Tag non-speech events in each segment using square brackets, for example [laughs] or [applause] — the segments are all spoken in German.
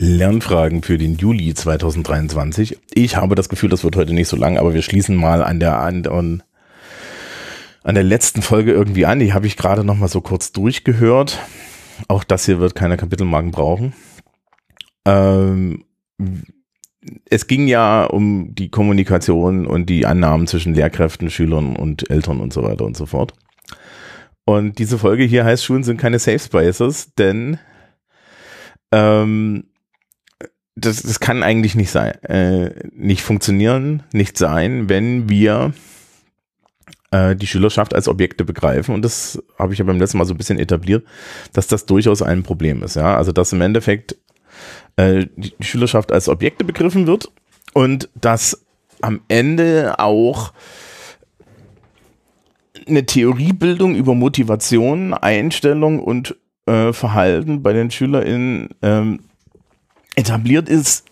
Lernfragen für den Juli 2023. Ich habe das Gefühl, das wird heute nicht so lang, aber wir schließen mal an der an, an, der letzten Folge irgendwie an. Die habe ich gerade noch mal so kurz durchgehört. Auch das hier wird keine Kapitelmarken brauchen. Ähm, es ging ja um die Kommunikation und die Annahmen zwischen Lehrkräften, Schülern und Eltern und so weiter und so fort. Und diese Folge hier heißt, Schulen sind keine Safe Spaces, denn ähm, das, das kann eigentlich nicht sein, äh, nicht funktionieren, nicht sein, wenn wir äh, die Schülerschaft als Objekte begreifen. Und das habe ich ja beim letzten Mal so ein bisschen etabliert, dass das durchaus ein Problem ist. Ja, also dass im Endeffekt äh, die Schülerschaft als Objekte begriffen wird und dass am Ende auch eine Theoriebildung über Motivation, Einstellung und äh, Verhalten bei den SchülerInnen ähm, etabliert ist,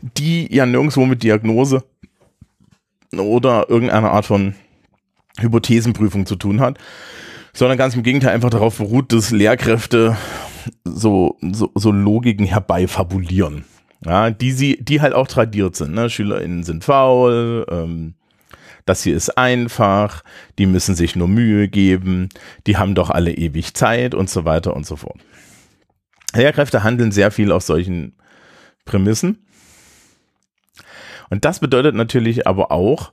die ja nirgendwo mit Diagnose oder irgendeiner Art von Hypothesenprüfung zu tun hat, sondern ganz im Gegenteil einfach darauf beruht, dass Lehrkräfte so, so, so Logiken herbeifabulieren. Ja, die sie, die halt auch tradiert sind. Ne? SchülerInnen sind faul, ähm, das hier ist einfach, die müssen sich nur Mühe geben, die haben doch alle ewig Zeit und so weiter und so fort. Lehrkräfte handeln sehr viel auf solchen Prämissen. Und das bedeutet natürlich aber auch,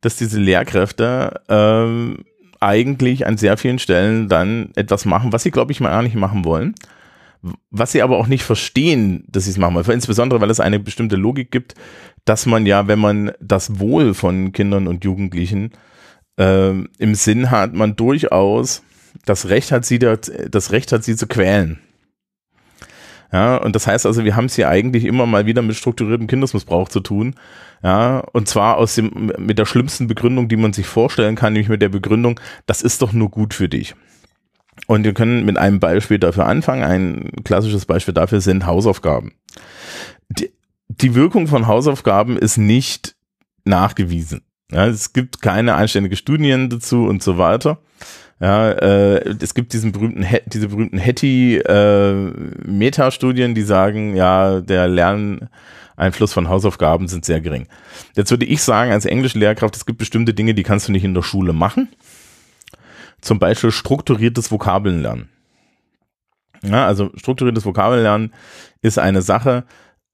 dass diese Lehrkräfte ähm, eigentlich an sehr vielen Stellen dann etwas machen, was sie, glaube ich, mal gar nicht machen wollen. Was sie aber auch nicht verstehen, dass sie es machen wollen. Insbesondere, weil es eine bestimmte Logik gibt, dass man ja, wenn man das Wohl von Kindern und Jugendlichen äh, im Sinn hat, man durchaus das Recht hat, sie das, das Recht hat, sie zu quälen. Ja, und das heißt also, wir haben es hier eigentlich immer mal wieder mit strukturiertem Kindesmissbrauch zu tun. Ja, und zwar aus dem, mit der schlimmsten Begründung, die man sich vorstellen kann, nämlich mit der Begründung, das ist doch nur gut für dich. Und wir können mit einem Beispiel dafür anfangen. Ein klassisches Beispiel dafür sind Hausaufgaben. Die, die Wirkung von Hausaufgaben ist nicht nachgewiesen. Ja, es gibt keine einständige Studien dazu und so weiter. Ja, äh, es gibt diesen berühmten, diese berühmten Hattie-Meta-Studien, äh, die sagen, ja, der Lerneinfluss von Hausaufgaben sind sehr gering. Jetzt würde ich sagen, als Englischlehrkraft, es gibt bestimmte Dinge, die kannst du nicht in der Schule machen. Zum Beispiel strukturiertes Vokabeln lernen. Ja, also strukturiertes Vokabeln lernen ist eine Sache,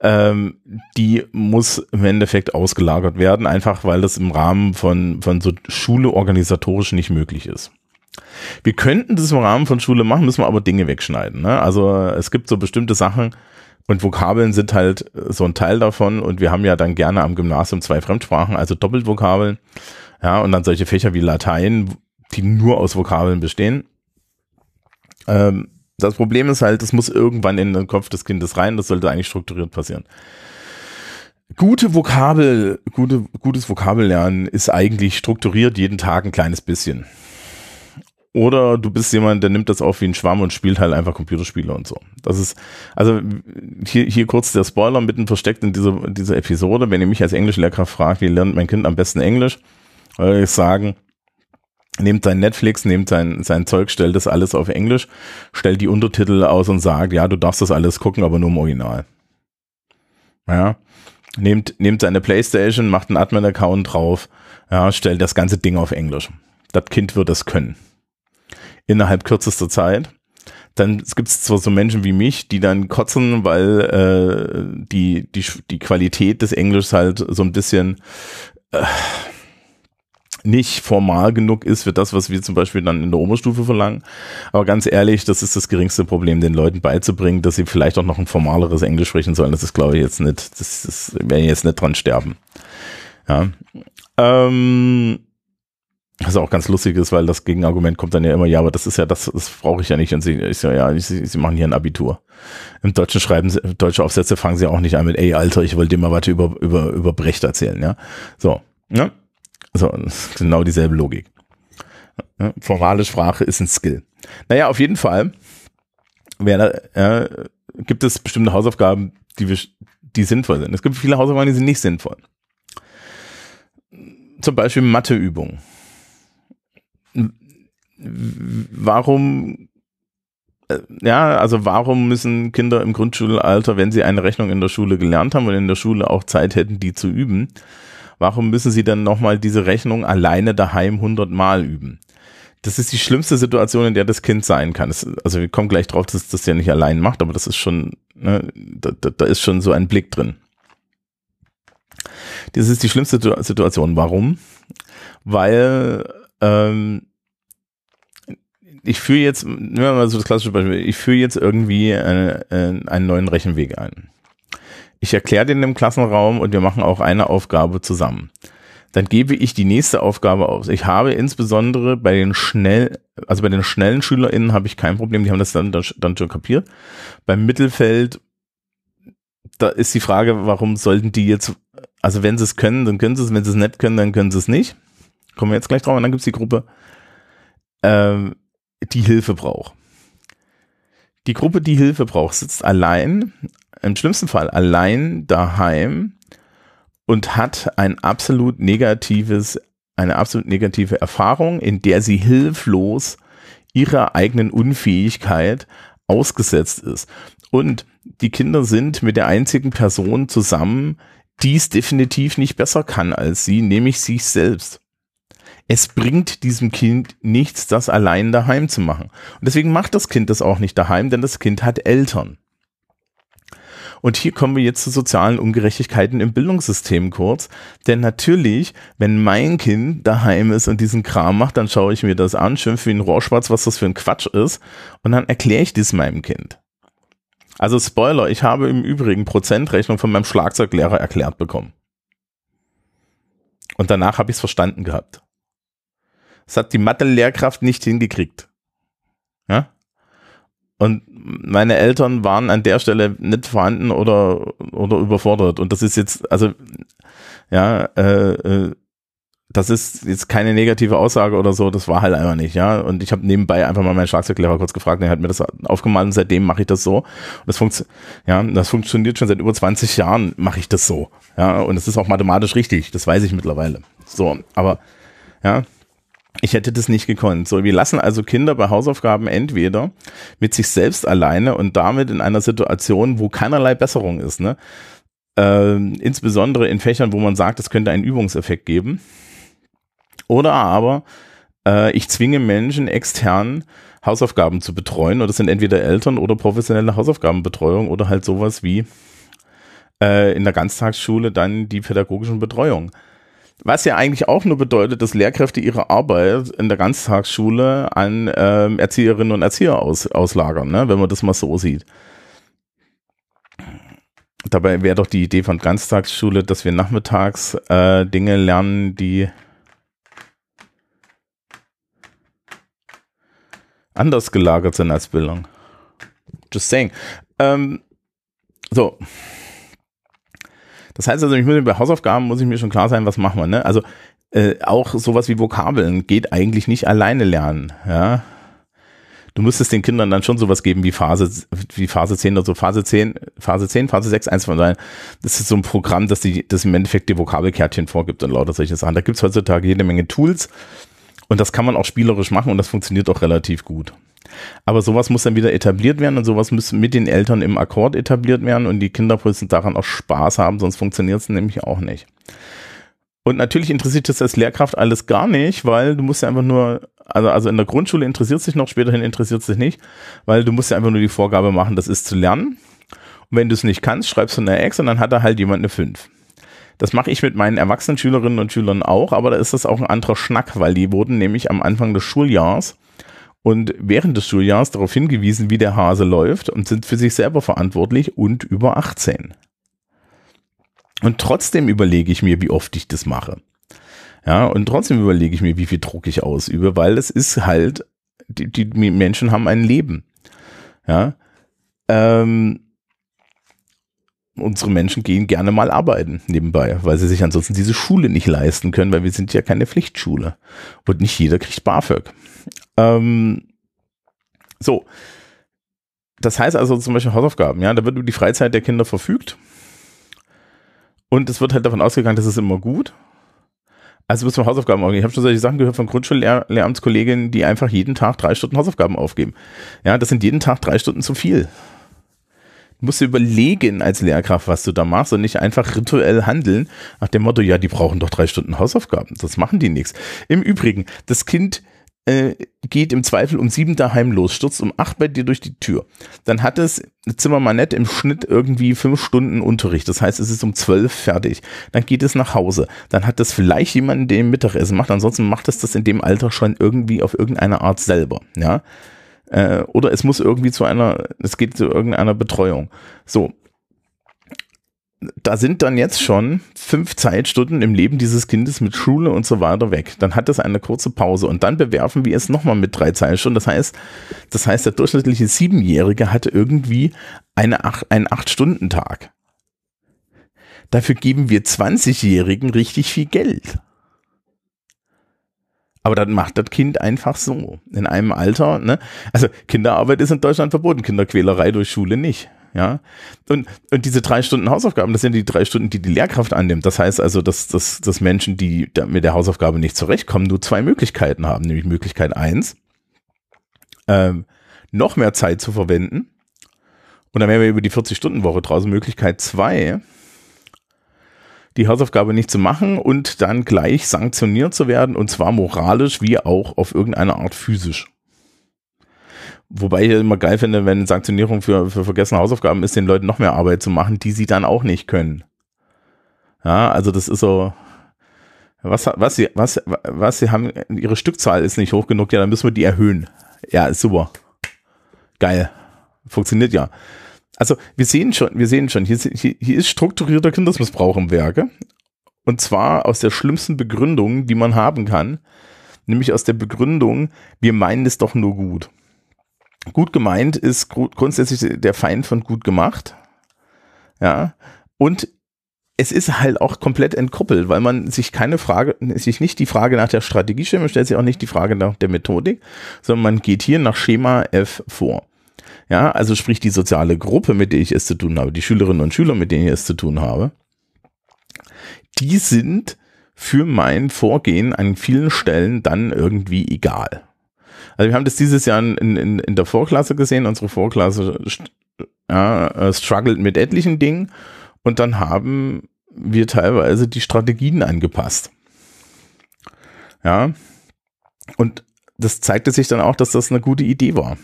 ähm, die muss im Endeffekt ausgelagert werden, einfach weil das im Rahmen von, von so Schule organisatorisch nicht möglich ist. Wir könnten das im Rahmen von Schule machen, müssen wir aber Dinge wegschneiden. Ne? Also es gibt so bestimmte Sachen und Vokabeln sind halt so ein Teil davon und wir haben ja dann gerne am Gymnasium zwei Fremdsprachen, also Doppelvokabeln. Ja, und dann solche Fächer wie Latein, die nur aus Vokabeln bestehen. Ähm, das Problem ist halt, es muss irgendwann in den Kopf des Kindes rein, das sollte eigentlich strukturiert passieren. Gute Vokabel, gute, gutes Vokabellernen ist eigentlich strukturiert jeden Tag ein kleines bisschen. Oder du bist jemand, der nimmt das auf wie ein Schwamm und spielt halt einfach Computerspiele und so. Das ist, also hier, hier kurz der Spoiler mitten versteckt in dieser, dieser Episode. Wenn ihr mich als Englischlehrkraft fragt, wie lernt mein Kind am besten Englisch, würde ich sagen, nehmt sein Netflix, nehmt sein, sein Zeug, stellt das alles auf Englisch, stellt die Untertitel aus und sagt, ja, du darfst das alles gucken, aber nur im Original. Ja. Nehmt, nehmt seine Playstation, macht einen Admin-Account drauf, ja, stellt das ganze Ding auf Englisch. Das Kind wird das können innerhalb kürzester Zeit. Dann gibt es zwar so Menschen wie mich, die dann kotzen, weil äh, die, die, die Qualität des Englischs halt so ein bisschen äh, nicht formal genug ist für das, was wir zum Beispiel dann in der Oberstufe verlangen. Aber ganz ehrlich, das ist das geringste Problem, den Leuten beizubringen, dass sie vielleicht auch noch ein formaleres Englisch sprechen sollen. Das ist, glaube ich, jetzt nicht, das, das werden jetzt nicht dran sterben. Ja. Ähm, was auch ganz lustig ist, weil das Gegenargument kommt dann ja immer, ja, aber das ist ja, das, das brauche ich ja nicht. Und sie, ich so, ja, sie, sie machen hier ein Abitur. Im Deutschen schreiben sie, deutsche Aufsätze fangen sie auch nicht an mit, ey, Alter, ich wollte dir mal was über, über, über Brecht erzählen, ja. So, ne? So, genau dieselbe Logik. Formale Sprache ist ein Skill. Naja, auf jeden Fall wäre, äh, gibt es bestimmte Hausaufgaben, die, wir, die sinnvoll sind. Es gibt viele Hausaufgaben, die sind nicht sinnvoll. Zum Beispiel Matheübungen warum äh, ja, also warum müssen Kinder im Grundschulalter, wenn sie eine Rechnung in der Schule gelernt haben und in der Schule auch Zeit hätten, die zu üben, warum müssen sie dann nochmal diese Rechnung alleine daheim 100 Mal üben? Das ist die schlimmste Situation, in der das Kind sein kann. Das, also wir kommen gleich drauf, dass das ja nicht allein macht, aber das ist schon, ne, da, da, da ist schon so ein Blick drin. Das ist die schlimmste Situation. Warum? Weil ähm, ich führe jetzt, nehmen wir mal so das klassische Beispiel, ich führe jetzt irgendwie äh, äh, einen neuen Rechenweg ein. Ich erkläre den im Klassenraum und wir machen auch eine Aufgabe zusammen. Dann gebe ich die nächste Aufgabe aus. Ich habe insbesondere bei den schnell, also bei den schnellen SchülerInnen habe ich kein Problem, die haben das dann, dann schon kapiert. Beim Mittelfeld, da ist die Frage, warum sollten die jetzt, also wenn sie es können, dann können sie es, wenn sie es nicht können, dann können sie es nicht. Kommen wir jetzt gleich drauf und dann gibt es die Gruppe, ähm, die Hilfe braucht. Die Gruppe, die Hilfe braucht, sitzt allein, im schlimmsten Fall allein daheim und hat ein absolut negatives, eine absolut negative Erfahrung, in der sie hilflos ihrer eigenen Unfähigkeit ausgesetzt ist. Und die Kinder sind mit der einzigen Person zusammen, die es definitiv nicht besser kann als sie, nämlich sich selbst es bringt diesem Kind nichts, das allein daheim zu machen. Und deswegen macht das Kind das auch nicht daheim, denn das Kind hat Eltern. Und hier kommen wir jetzt zu sozialen Ungerechtigkeiten im Bildungssystem kurz. Denn natürlich, wenn mein Kind daheim ist und diesen Kram macht, dann schaue ich mir das an, schimpfe wie ein Rohrschwarz, was das für ein Quatsch ist. Und dann erkläre ich das meinem Kind. Also Spoiler, ich habe im Übrigen Prozentrechnung von meinem Schlagzeuglehrer erklärt bekommen. Und danach habe ich es verstanden gehabt. Das hat die Mathe-Lehrkraft nicht hingekriegt. Ja? Und meine Eltern waren an der Stelle nicht vorhanden oder, oder überfordert. Und das ist jetzt, also, ja, äh, äh, das ist jetzt keine negative Aussage oder so, das war halt einfach nicht, ja. Und ich habe nebenbei einfach mal meinen Schlagzeuglehrer kurz gefragt, der hat mir das aufgemalt und seitdem mache ich das so. Und das, funkt, ja, das funktioniert schon seit über 20 Jahren, mache ich das so. Ja, und es ist auch mathematisch richtig, das weiß ich mittlerweile. So, aber ja, ich hätte das nicht gekonnt. So, wir lassen also Kinder bei Hausaufgaben entweder mit sich selbst alleine und damit in einer Situation, wo keinerlei Besserung ist, ne? Ähm, insbesondere in Fächern, wo man sagt, es könnte einen Übungseffekt geben. Oder aber äh, ich zwinge Menschen extern Hausaufgaben zu betreuen. Und das sind entweder Eltern oder professionelle Hausaufgabenbetreuung oder halt sowas wie äh, in der Ganztagsschule dann die pädagogischen Betreuung. Was ja eigentlich auch nur bedeutet, dass Lehrkräfte ihre Arbeit in der Ganztagsschule an ähm, Erzieherinnen und Erzieher aus, auslagern, ne? wenn man das mal so sieht. Dabei wäre doch die Idee von Ganztagsschule, dass wir nachmittags äh, Dinge lernen, die anders gelagert sind als Bildung. Just saying. Ähm, so. Das heißt also, ich muss bei Hausaufgaben muss ich mir schon klar sein, was machen wir. Ne? Also äh, auch sowas wie Vokabeln geht eigentlich nicht alleine lernen. Ja, du müsstest den Kindern dann schon sowas geben wie Phase, wie Phase 10 oder so, Phase 10, Phase 10, Phase 6, eins von sein. Das ist so ein Programm, das, die, das im Endeffekt die Vokabelkärtchen vorgibt und lauter solche Sachen. Da gibt's heutzutage jede Menge Tools und das kann man auch spielerisch machen und das funktioniert auch relativ gut. Aber sowas muss dann wieder etabliert werden und sowas muss mit den Eltern im Akkord etabliert werden und die Kinder müssen daran auch Spaß haben, sonst funktioniert es nämlich auch nicht. Und natürlich interessiert das als Lehrkraft alles gar nicht, weil du musst ja einfach nur, also, also in der Grundschule interessiert sich noch, späterhin interessiert es sich nicht, weil du musst ja einfach nur die Vorgabe machen, das ist zu lernen. Und wenn du es nicht kannst, schreibst du eine Ex und dann hat da halt jemand eine 5. Das mache ich mit meinen erwachsenen Schülerinnen und Schülern auch, aber da ist das auch ein anderer Schnack, weil die wurden nämlich am Anfang des Schuljahrs und während des Schuljahres darauf hingewiesen, wie der Hase läuft und sind für sich selber verantwortlich und über 18. Und trotzdem überlege ich mir, wie oft ich das mache. Ja, und trotzdem überlege ich mir, wie viel Druck ich ausübe, weil es ist halt, die, die Menschen haben ein Leben. Ja, ähm, unsere Menschen gehen gerne mal arbeiten nebenbei, weil sie sich ansonsten diese Schule nicht leisten können, weil wir sind ja keine Pflichtschule. Und nicht jeder kriegt BAföG. Ähm, so. Das heißt also zum Beispiel Hausaufgaben, ja, da wird über die Freizeit der Kinder verfügt. Und es wird halt davon ausgegangen, das ist immer gut. Also bis zum Hausaufgaben aufgeben. Ich habe schon solche Sachen gehört von Grundschullehramtskolleginnen, die einfach jeden Tag drei Stunden Hausaufgaben aufgeben. Ja, das sind jeden Tag drei Stunden zu viel. Musst dir überlegen als Lehrkraft, was du da machst und nicht einfach rituell handeln nach dem Motto, ja, die brauchen doch drei Stunden Hausaufgaben. Das machen die nichts. Im Übrigen, das Kind äh, geht im Zweifel um sieben daheim los, stürzt um acht bei dir durch die Tür. Dann hat es Zimmermanett im Schnitt irgendwie fünf Stunden Unterricht. Das heißt, es ist um zwölf fertig. Dann geht es nach Hause. Dann hat es vielleicht jemanden, der Mittagessen macht. Ansonsten macht es das in dem Alter schon irgendwie auf irgendeine Art selber. Ja. Äh, oder es muss irgendwie zu einer, es geht zu irgendeiner Betreuung. So, da sind dann jetzt schon fünf Zeitstunden im Leben dieses Kindes mit Schule und so weiter weg. Dann hat es eine kurze Pause und dann bewerfen wir es nochmal mit drei Zeitstunden. Das heißt, das heißt, der durchschnittliche Siebenjährige hatte irgendwie eine acht, einen Acht-Stunden-Tag. Dafür geben wir 20-Jährigen richtig viel Geld. Aber dann macht das Kind einfach so. In einem Alter, ne? Also Kinderarbeit ist in Deutschland verboten, Kinderquälerei durch Schule nicht. Ja, und, und diese drei Stunden Hausaufgaben, das sind die drei Stunden, die die Lehrkraft annimmt. Das heißt also, dass, dass, dass Menschen, die mit der Hausaufgabe nicht zurechtkommen, nur zwei Möglichkeiten haben. Nämlich Möglichkeit eins, ähm, noch mehr Zeit zu verwenden. Und dann wären wir über die 40-Stunden-Woche draußen. Möglichkeit zwei, die Hausaufgabe nicht zu machen und dann gleich sanktioniert zu werden. Und zwar moralisch wie auch auf irgendeine Art physisch. Wobei ich immer geil finde, wenn Sanktionierung für, für vergessene Hausaufgaben ist, den Leuten noch mehr Arbeit zu machen, die sie dann auch nicht können. Ja, also das ist so, was, was sie, was, was sie haben, ihre Stückzahl ist nicht hoch genug, ja, dann müssen wir die erhöhen. Ja, ist super. Geil. Funktioniert ja. Also wir sehen schon, wir sehen schon, hier, hier, ist strukturierter Kindesmissbrauch im Werke. Und zwar aus der schlimmsten Begründung, die man haben kann. Nämlich aus der Begründung, wir meinen es doch nur gut gut gemeint ist grundsätzlich der Feind von gut gemacht. Ja. Und es ist halt auch komplett entkoppelt, weil man sich keine Frage, sich nicht die Frage nach der Strategie stellt, man stellt sich auch nicht die Frage nach der Methodik, sondern man geht hier nach Schema F vor. Ja, also sprich die soziale Gruppe, mit der ich es zu tun habe, die Schülerinnen und Schüler, mit denen ich es zu tun habe, die sind für mein Vorgehen an vielen Stellen dann irgendwie egal. Also wir haben das dieses Jahr in, in, in der Vorklasse gesehen. Unsere Vorklasse ja, äh, struggelt mit etlichen Dingen und dann haben wir teilweise die Strategien angepasst. Ja. Und das zeigte sich dann auch, dass das eine gute Idee war.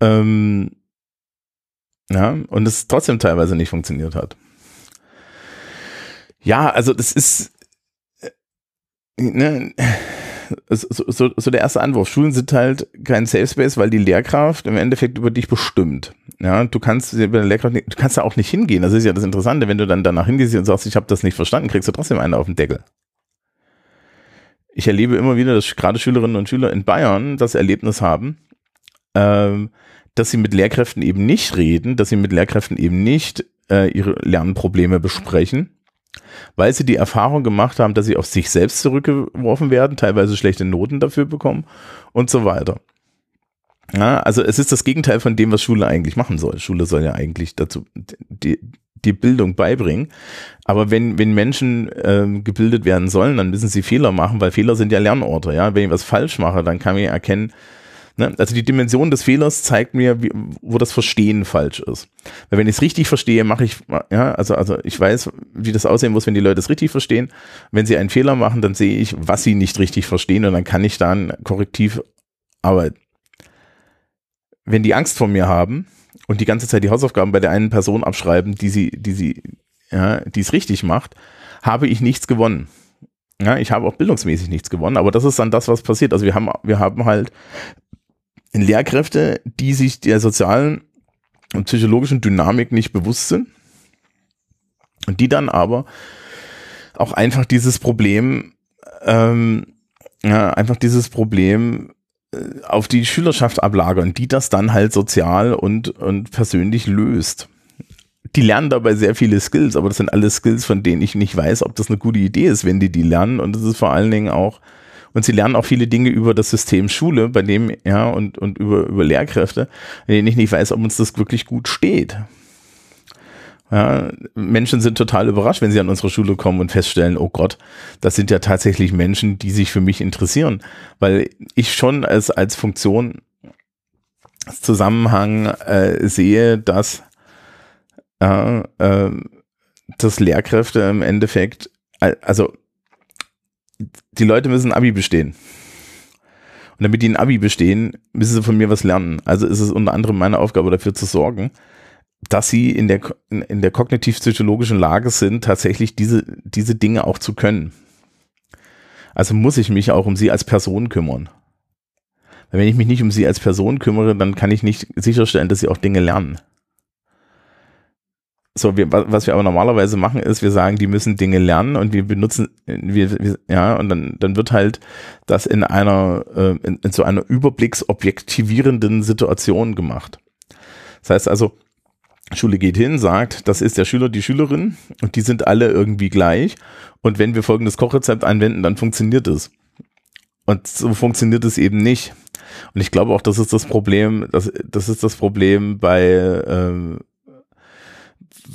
Ähm, ja, und es trotzdem teilweise nicht funktioniert hat. Ja, also das ist, äh, ne, so, so, so der erste Anwurf. Schulen sind halt kein Safe Space, weil die Lehrkraft im Endeffekt über dich bestimmt. Ja, du kannst über der Lehrkraft, du kannst da auch nicht hingehen. Das ist ja das Interessante. Wenn du dann danach hingehst und sagst, ich habe das nicht verstanden, kriegst du trotzdem einen auf den Deckel. Ich erlebe immer wieder, dass gerade Schülerinnen und Schüler in Bayern das Erlebnis haben, ähm, dass sie mit Lehrkräften eben nicht reden, dass sie mit Lehrkräften eben nicht äh, ihre Lernprobleme besprechen, weil sie die Erfahrung gemacht haben, dass sie auf sich selbst zurückgeworfen werden, teilweise schlechte Noten dafür bekommen und so weiter. Ja, also es ist das Gegenteil von dem, was Schule eigentlich machen soll. Schule soll ja eigentlich dazu die, die Bildung beibringen. Aber wenn, wenn Menschen ähm, gebildet werden sollen, dann müssen sie Fehler machen, weil Fehler sind ja Lernorte. Ja, wenn ich was falsch mache, dann kann ich erkennen, Ne? Also die Dimension des Fehlers zeigt mir, wie, wo das Verstehen falsch ist. Weil wenn ich es richtig verstehe, mache ich, ja, also, also ich weiß, wie das aussehen muss, wenn die Leute es richtig verstehen. Wenn sie einen Fehler machen, dann sehe ich, was sie nicht richtig verstehen und dann kann ich dann korrektiv arbeiten. Wenn die Angst vor mir haben und die ganze Zeit die Hausaufgaben bei der einen Person abschreiben, die sie, die sie, ja, die es richtig macht, habe ich nichts gewonnen. Ja, ich habe auch bildungsmäßig nichts gewonnen, aber das ist dann das, was passiert. Also wir haben, wir haben halt Lehrkräfte, die sich der sozialen und psychologischen Dynamik nicht bewusst sind und die dann aber auch einfach dieses Problem, ähm, ja, einfach dieses Problem äh, auf die Schülerschaft ablagern, die das dann halt sozial und, und persönlich löst. Die lernen dabei sehr viele Skills, aber das sind alles Skills, von denen ich nicht weiß, ob das eine gute Idee ist, wenn die die lernen. Und das ist vor allen Dingen auch und sie lernen auch viele Dinge über das System Schule, bei dem, ja, und, und über, über Lehrkräfte, in denen ich nicht weiß, ob uns das wirklich gut steht. Ja, Menschen sind total überrascht, wenn sie an unsere Schule kommen und feststellen, oh Gott, das sind ja tatsächlich Menschen, die sich für mich interessieren, weil ich schon als, als Funktion, als Zusammenhang äh, sehe, dass, äh, äh, dass Lehrkräfte im Endeffekt, also die Leute müssen Abi bestehen. Und damit die ein Abi bestehen, müssen sie von mir was lernen. Also ist es unter anderem meine Aufgabe, dafür zu sorgen, dass sie in der, in der kognitiv-psychologischen Lage sind, tatsächlich diese, diese Dinge auch zu können. Also muss ich mich auch um sie als Person kümmern. Weil wenn ich mich nicht um sie als Person kümmere, dann kann ich nicht sicherstellen, dass sie auch Dinge lernen. So, wir, was wir aber normalerweise machen, ist, wir sagen, die müssen Dinge lernen und wir benutzen, wir, wir ja, und dann, dann wird halt das in einer, äh, in, in so einer überblicksobjektivierenden Situation gemacht. Das heißt also, Schule geht hin, sagt, das ist der Schüler, die Schülerin und die sind alle irgendwie gleich. Und wenn wir folgendes Kochrezept anwenden, dann funktioniert es. Und so funktioniert es eben nicht. Und ich glaube auch, das ist das Problem, das, das ist das Problem bei, äh,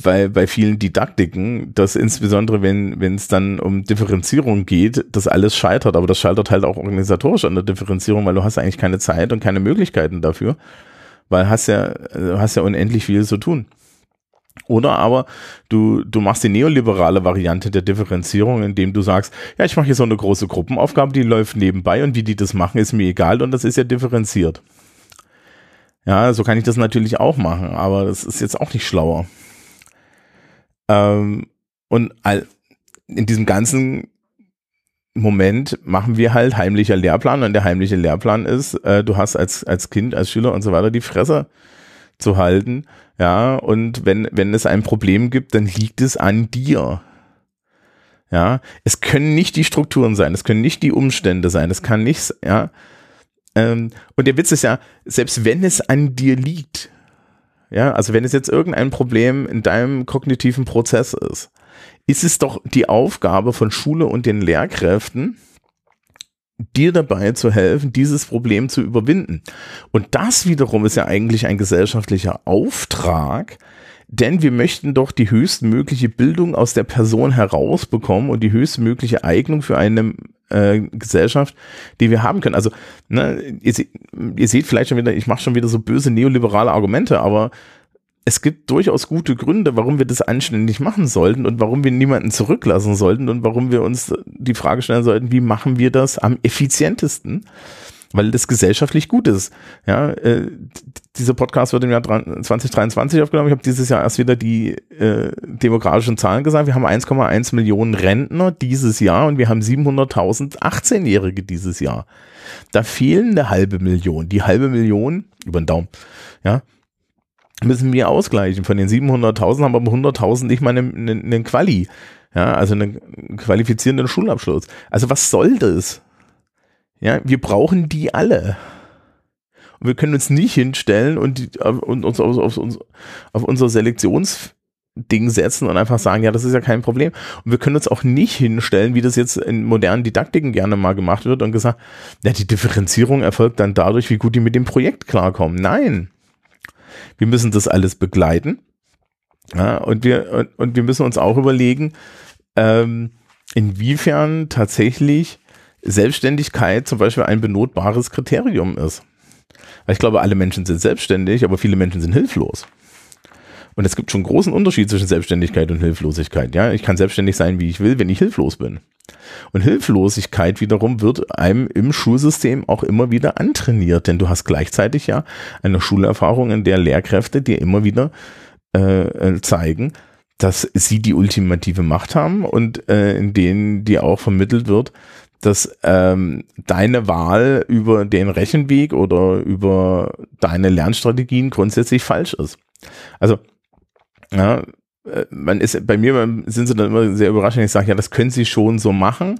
bei, bei vielen Didaktiken, dass insbesondere wenn wenn es dann um Differenzierung geht, das alles scheitert. Aber das scheitert halt auch organisatorisch an der Differenzierung, weil du hast eigentlich keine Zeit und keine Möglichkeiten dafür weil hast ja, äh, hast ja unendlich viel zu tun. Oder aber du, du machst die neoliberale Variante der Differenzierung, indem du sagst, ja, ich mache hier so eine große Gruppenaufgabe, die läuft nebenbei und wie die das machen, ist mir egal und das ist ja differenziert. Ja, so kann ich das natürlich auch machen, aber das ist jetzt auch nicht schlauer. Ähm, und all, in diesem ganzen Moment machen wir halt heimlicher Lehrplan und der heimliche Lehrplan ist, äh, du hast als, als Kind, als Schüler und so weiter die Fresse zu halten. Ja, und wenn, wenn es ein Problem gibt, dann liegt es an dir. Ja, es können nicht die Strukturen sein, es können nicht die Umstände sein, es kann nichts, ja. Ähm, und der Witz ist ja, selbst wenn es an dir liegt, ja, also wenn es jetzt irgendein Problem in deinem kognitiven Prozess ist, ist es doch die Aufgabe von Schule und den Lehrkräften, dir dabei zu helfen, dieses Problem zu überwinden. Und das wiederum ist ja eigentlich ein gesellschaftlicher Auftrag, denn wir möchten doch die höchstmögliche Bildung aus der Person herausbekommen und die höchstmögliche Eignung für eine äh, Gesellschaft, die wir haben können. Also, ne, ihr, ihr seht vielleicht schon wieder, ich mache schon wieder so böse neoliberale Argumente, aber es gibt durchaus gute Gründe, warum wir das anständig machen sollten und warum wir niemanden zurücklassen sollten und warum wir uns die Frage stellen sollten, wie machen wir das am effizientesten, weil das gesellschaftlich gut ist. Ja, äh, dieser Podcast wird im Jahr 2023 aufgenommen. Ich habe dieses Jahr erst wieder die äh, demografischen Zahlen gesagt. Wir haben 1,1 Millionen Rentner dieses Jahr und wir haben 700.000 18-Jährige dieses Jahr. Da fehlen eine halbe Million. Die halbe Million über den Daumen. Ja, müssen wir ausgleichen. Von den 700.000 haben aber 100.000 nicht mal einen, einen, einen Quali. Ja, also einen qualifizierenden Schulabschluss. Also was soll das? Ja, wir brauchen die alle. Und wir können uns nicht hinstellen und, die, und uns auf, auf, auf unser Selektionsding setzen und einfach sagen, ja, das ist ja kein Problem. Und wir können uns auch nicht hinstellen, wie das jetzt in modernen Didaktiken gerne mal gemacht wird und gesagt, ja, die Differenzierung erfolgt dann dadurch, wie gut die mit dem Projekt klarkommen. Nein. Wir müssen das alles begleiten. Ja, und, wir, und, und wir müssen uns auch überlegen, ähm, inwiefern tatsächlich Selbstständigkeit zum Beispiel ein benotbares Kriterium ist. Weil ich glaube, alle Menschen sind selbstständig, aber viele Menschen sind hilflos. Und es gibt schon einen großen Unterschied zwischen Selbstständigkeit und Hilflosigkeit. Ja, ich kann selbstständig sein, wie ich will, wenn ich hilflos bin. Und Hilflosigkeit wiederum wird einem im Schulsystem auch immer wieder antrainiert, denn du hast gleichzeitig ja eine Schulerfahrung, in der Lehrkräfte dir immer wieder äh, äh, zeigen, dass sie die ultimative Macht haben und äh, in denen dir auch vermittelt wird, dass ähm, deine Wahl über den Rechenweg oder über deine Lernstrategien grundsätzlich falsch ist. Also ja, äh, man ist bei mir sind sie dann immer sehr überrascht, wenn ich sage, ja, das können sie schon so machen.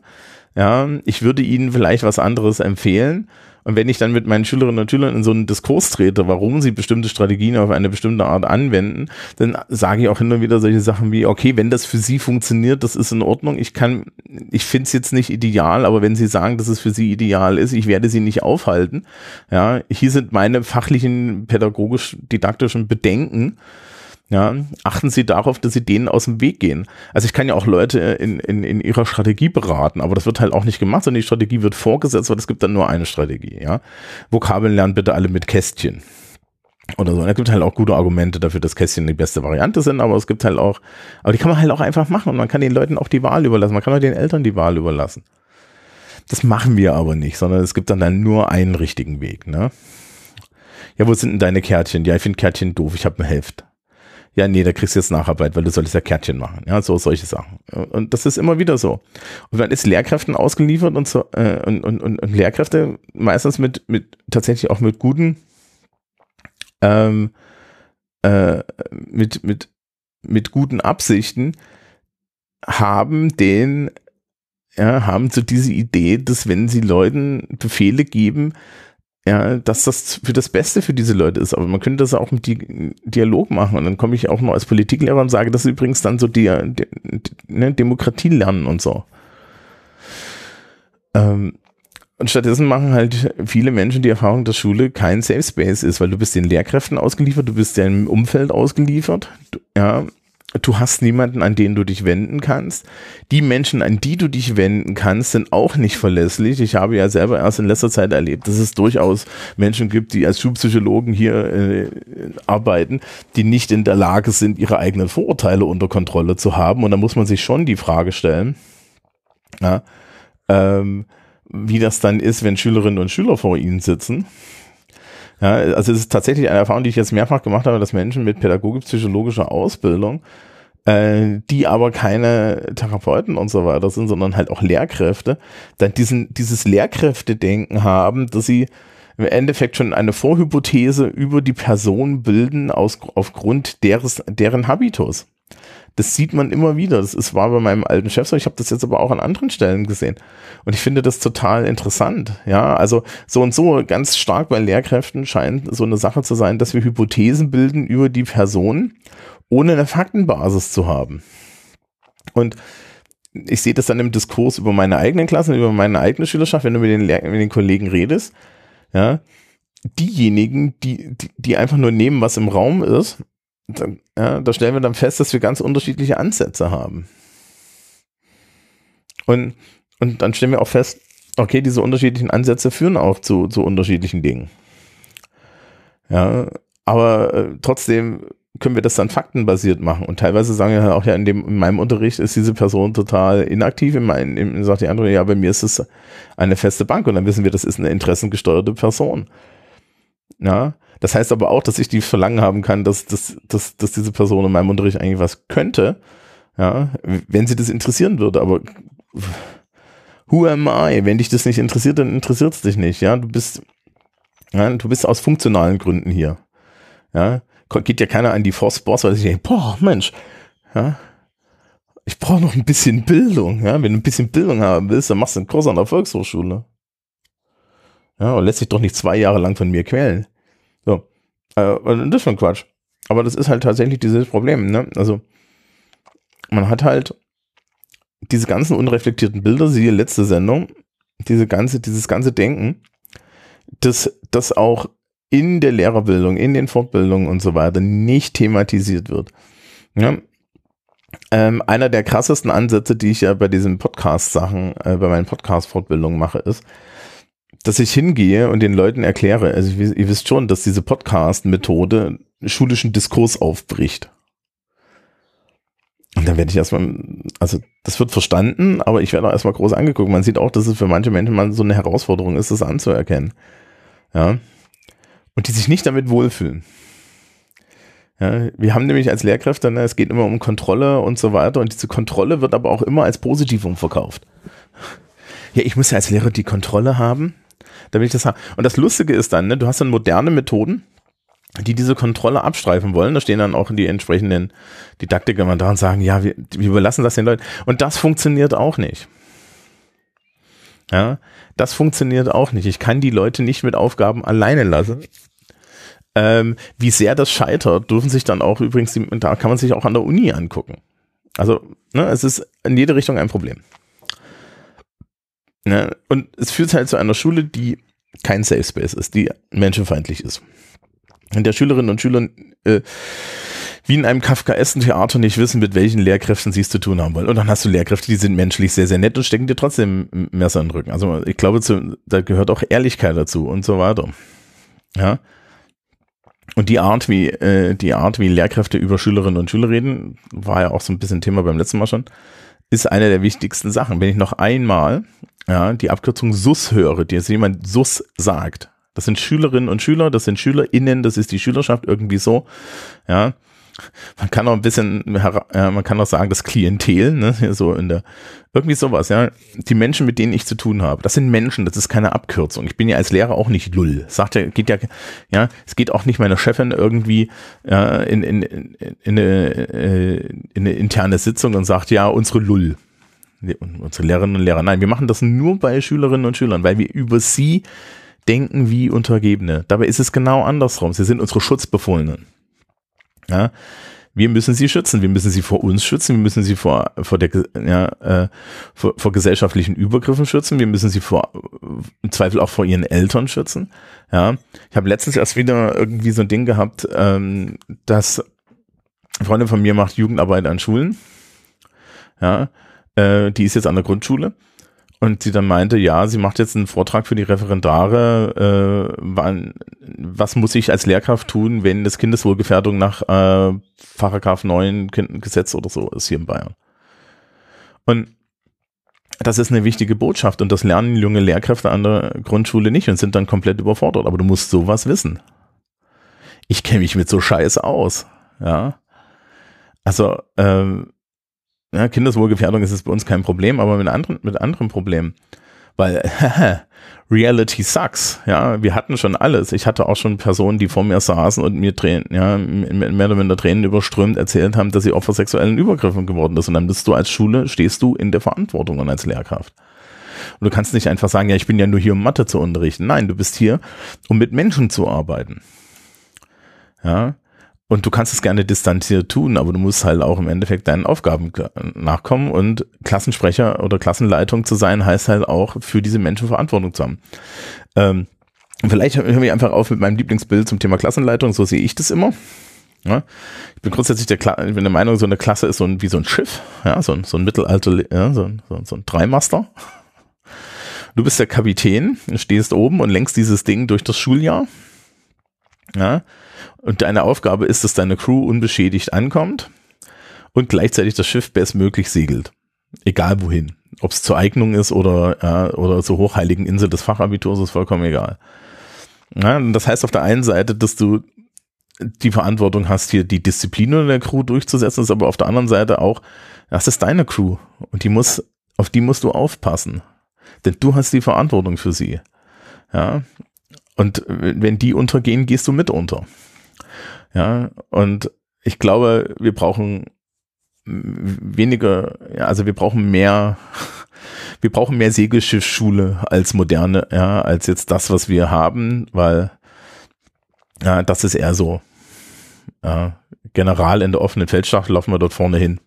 Ja, ich würde ihnen vielleicht was anderes empfehlen. Und wenn ich dann mit meinen Schülerinnen und Schülern in so einen Diskurs trete, warum sie bestimmte Strategien auf eine bestimmte Art anwenden, dann sage ich auch immer wieder solche Sachen wie, okay, wenn das für sie funktioniert, das ist in Ordnung. Ich kann, ich finde es jetzt nicht ideal, aber wenn sie sagen, dass es für sie ideal ist, ich werde sie nicht aufhalten. Ja, hier sind meine fachlichen, pädagogisch-didaktischen Bedenken Ja, achten Sie darauf, dass Sie denen aus dem Weg gehen. Also ich kann ja auch Leute in, in, in ihrer Strategie beraten, aber das wird halt auch nicht gemacht, sondern die Strategie wird vorgesetzt, weil es gibt dann nur eine Strategie. Ja, Vokabeln lernen bitte alle mit Kästchen oder so. Und es gibt halt auch gute Argumente dafür, dass Kästchen die beste Variante sind, aber es gibt halt auch, aber die kann man halt auch einfach machen und man kann den Leuten auch die Wahl überlassen. Man kann auch den Eltern die Wahl überlassen. Das machen wir aber nicht, sondern es gibt dann, dann nur einen richtigen Weg. Ne? Ja, wo sind denn deine Kärtchen? Ja, ich finde Kärtchen doof, ich habe ein Heft ja, nee, da kriegst du jetzt Nacharbeit, weil du solltest ja Kärtchen machen. Ja, so solche Sachen. Und das ist immer wieder so. Und man ist Lehrkräften ausgeliefert und so, äh, und, und, und, und Lehrkräfte meistens mit, mit, tatsächlich auch mit guten, ähm, äh, mit, mit, mit guten Absichten haben den, ja, haben so diese Idee, dass wenn sie Leuten Befehle geben, ja, dass das für das Beste für diese Leute ist. Aber man könnte das auch mit Di Dialog machen. Und dann komme ich auch noch als Politiklehrer und sage, das ist übrigens dann so die, die ne, Demokratie lernen und so. Ähm, und stattdessen machen halt viele Menschen die Erfahrung, dass Schule kein Safe Space ist, weil du bist den Lehrkräften ausgeliefert, du bist deinem Umfeld ausgeliefert, du, ja, du hast niemanden, an den du dich wenden kannst. Die Menschen, an die du dich wenden kannst, sind auch nicht verlässlich. Ich habe ja selber erst in letzter Zeit erlebt, dass es durchaus Menschen gibt, die als Schulpsychologen hier äh, arbeiten, die nicht in der Lage sind, ihre eigenen Vorurteile unter Kontrolle zu haben. Und da muss man sich schon die Frage stellen, ja, ähm, wie das dann ist, wenn Schülerinnen und Schüler vor ihnen sitzen ja, also es ist tatsächlich eine Erfahrung, die ich jetzt mehrfach gemacht habe, dass Menschen mit pädagogisch-psychologischer Ausbildung, äh, die aber keine Therapeuten und so weiter sind, sondern halt auch Lehrkräfte, dann diesen, dieses Lehrkräftedenken haben, dass sie im Endeffekt schon eine Vorhypothese über die Person bilden aus, aufgrund deres, deren Habitus. Das sieht man immer wieder. Das ist, war bei meinem alten Chef so. Ich habe das jetzt aber auch an anderen Stellen gesehen. Und ich finde das total interessant. Ja, also so und so ganz stark bei Lehrkräften scheint so eine Sache zu sein, dass wir Hypothesen bilden über die Person, ohne eine Faktenbasis zu haben. Und ich sehe das dann im Diskurs über meine eigenen Klassen, über meine eigene Schülerschaft, wenn du mit den, Lehr mit den Kollegen redest, ja, diejenigen, die, die, die einfach nur nehmen, was im Raum ist, dann, ja, da stellen wir dann fest, dass wir ganz unterschiedliche Ansätze haben. Und, und dann stellen wir auch fest, okay, diese unterschiedlichen Ansätze führen auch zu, zu unterschiedlichen Dingen. Ja, aber äh, trotzdem können wir das dann faktenbasiert machen. Und teilweise sagen wir auch ja, in, dem, in meinem Unterricht ist diese Person total inaktiv. In meinem, in, sagt die andere, ja, bei mir ist es eine feste Bank. Und dann wissen wir, das ist eine interessengesteuerte Person. Ja, das heißt aber auch, dass ich die Verlangen haben kann, dass, dass, dass, dass diese Person in meinem Unterricht eigentlich was könnte, ja, wenn sie das interessieren würde. Aber who am I? Wenn dich das nicht interessiert, dann interessiert es dich nicht. Ja, du bist, ja, du bist aus funktionalen Gründen hier. Ja, geht ja keiner an die Force Boss, weil ich denke, boah, Mensch, ja, ich brauche noch ein bisschen Bildung. Ja, wenn du ein bisschen Bildung haben willst, dann machst du einen Kurs an der Volkshochschule. Ja, und lässt sich doch nicht zwei Jahre lang von mir quälen. Äh, das ist schon Quatsch. Aber das ist halt tatsächlich dieses Problem, ne? Also, man hat halt diese ganzen unreflektierten Bilder, siehe letzte Sendung, diese ganze, dieses ganze Denken, das, das auch in der Lehrerbildung, in den Fortbildungen und so weiter nicht thematisiert wird. Ja? Ähm, einer der krassesten Ansätze, die ich ja bei diesen Podcast-Sachen, äh, bei meinen Podcast-Fortbildungen mache, ist, dass ich hingehe und den Leuten erkläre, also ihr wisst schon, dass diese Podcast-Methode schulischen Diskurs aufbricht. Und dann werde ich erstmal, also das wird verstanden, aber ich werde auch erstmal groß angeguckt. Man sieht auch, dass es für manche Menschen mal so eine Herausforderung ist, das anzuerkennen. Ja. Und die sich nicht damit wohlfühlen. Ja, wir haben nämlich als Lehrkräfte, ne, es geht immer um Kontrolle und so weiter und diese Kontrolle wird aber auch immer als Positivum verkauft. Ja, ich muss ja als Lehrer die Kontrolle haben damit ich das. Und das Lustige ist dann, ne, du hast dann moderne Methoden, die diese Kontrolle abstreifen wollen. Da stehen dann auch die entsprechenden Didaktiker mal da und sagen, ja, wir, wir überlassen das den Leuten. Und das funktioniert auch nicht. Ja, das funktioniert auch nicht. Ich kann die Leute nicht mit Aufgaben alleine lassen. Ähm, wie sehr das scheitert, dürfen sich dann auch übrigens, da kann man sich auch an der Uni angucken. Also, ne, es ist in jede Richtung ein Problem. Ne? Und es führt halt zu einer Schule, die kein Safe Space ist, die menschenfeindlich ist. Und der Schülerinnen und Schülern äh, wie in einem Kafkaessen Theater nicht wissen, mit welchen Lehrkräften sie es zu tun haben wollen. Und dann hast du Lehrkräfte, die sind menschlich sehr, sehr nett und stecken dir trotzdem Messer in den Rücken. Also ich glaube, zu, da gehört auch Ehrlichkeit dazu und so weiter. Ja. Und die Art, wie, äh, die Art, wie Lehrkräfte über Schülerinnen und Schüler reden, war ja auch so ein bisschen Thema beim letzten Mal schon, ist eine der wichtigsten Sachen. Wenn ich noch einmal ja, die Abkürzung SUS höre, die jetzt jemand SUS sagt, das sind Schülerinnen und Schüler, das sind SchülerInnen, das ist die Schülerschaft irgendwie so, ja, man kann auch ein bisschen, man kann auch sagen, das Klientel, ne, so in der, irgendwie sowas, ja. Die Menschen, mit denen ich zu tun habe, das sind Menschen, das ist keine Abkürzung. Ich bin ja als Lehrer auch nicht Lull. Sagt ja, geht ja, ja, es geht auch nicht meiner Chefin irgendwie ja, in, in, in, in, eine, äh, in eine interne Sitzung und sagt, ja, unsere Lull. Unsere Lehrerinnen und Lehrer. Nein, wir machen das nur bei Schülerinnen und Schülern, weil wir über sie denken wie Untergebene. Dabei ist es genau andersrum. Sie sind unsere Schutzbefohlenen. Ja, wir müssen sie schützen, wir müssen sie vor uns schützen, wir müssen sie vor, vor, der, ja, äh, vor, vor gesellschaftlichen Übergriffen schützen, wir müssen sie vor im Zweifel auch vor ihren Eltern schützen. Ja, ich habe letztens erst wieder irgendwie so ein Ding gehabt, ähm, dass eine Freundin von mir macht Jugendarbeit an Schulen. Ja, äh, die ist jetzt an der Grundschule und sie dann meinte, ja, sie macht jetzt einen Vortrag für die Referendare, äh, wann, was muss ich als Lehrkraft tun, wenn das Kindeswohlgefährdung nach äh, Paragraph 9 Gesetz oder so ist hier in Bayern. Und das ist eine wichtige Botschaft und das lernen junge Lehrkräfte an der Grundschule nicht und sind dann komplett überfordert. Aber du musst sowas wissen. Ich kenne mich mit so Scheiß aus. Ja. Also, ähm, ja, Kindeswohlgefährdung ist es bei uns kein Problem, aber mit anderen, mit anderen Problemen. Weil [laughs] Reality sucks. Ja, wir hatten schon alles. Ich hatte auch schon Personen, die vor mir saßen und mir Tränen, ja, mehr oder minder Tränen überströmt erzählt haben, dass sie Opfer sexuellen Übergriffen geworden ist. Und dann bist du als Schule, stehst du in der Verantwortung und als Lehrkraft. Und du kannst nicht einfach sagen, ja, ich bin ja nur hier, um Mathe zu unterrichten. Nein, du bist hier, um mit Menschen zu arbeiten. Ja, und du kannst es gerne distanziert tun, aber du musst halt auch im Endeffekt deinen Aufgaben nachkommen und Klassensprecher oder Klassenleitung zu sein, heißt halt auch für diese Menschen Verantwortung zu haben. Ähm, vielleicht hören wir einfach auf mit meinem Lieblingsbild zum Thema Klassenleitung, so sehe ich das immer. Ja, ich bin grundsätzlich der, Kla ich bin der Meinung, so eine Klasse ist so ein, wie so ein Schiff, ja, so ein, so ein Mittelalter, ja, so ein, so, so ein Dreimaster. Du bist der Kapitän, stehst oben und lenkst dieses Ding durch das Schuljahr. Ja, und deine Aufgabe ist, dass deine Crew unbeschädigt ankommt und gleichzeitig das Schiff bestmöglich segelt. Egal wohin. Ob es zur Eignung ist oder, ja, oder zur hochheiligen Insel des Fachabiturs, ist vollkommen egal. Ja, das heißt auf der einen Seite, dass du die Verantwortung hast, hier die Disziplin in der Crew durchzusetzen, ist aber auf der anderen Seite auch, das ist deine Crew und die muss, auf die musst du aufpassen. Denn du hast die Verantwortung für sie. Ja. Und wenn die untergehen, gehst du mit unter. Ja, und ich glaube, wir brauchen weniger, ja, also wir brauchen mehr, [laughs] wir brauchen mehr Segelschiffschule als moderne, ja, als jetzt das, was wir haben, weil ja, das ist eher so. Ja, General in der offenen Feldschlacht laufen wir dort vorne hin.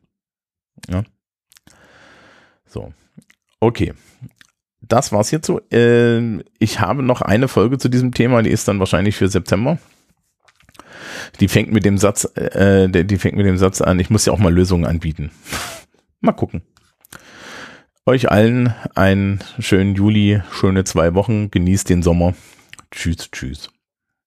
Ja. So. Okay. Das war's hierzu. Äh, ich habe noch eine Folge zu diesem Thema, die ist dann wahrscheinlich für September die fängt mit dem Satz, äh, die fängt mit dem Satz an, ich muss ja auch mal Lösungen anbieten. [laughs] mal gucken. Euch allen einen schönen Juli, schöne zwei Wochen, genießt den Sommer. Tschüss, tschüss.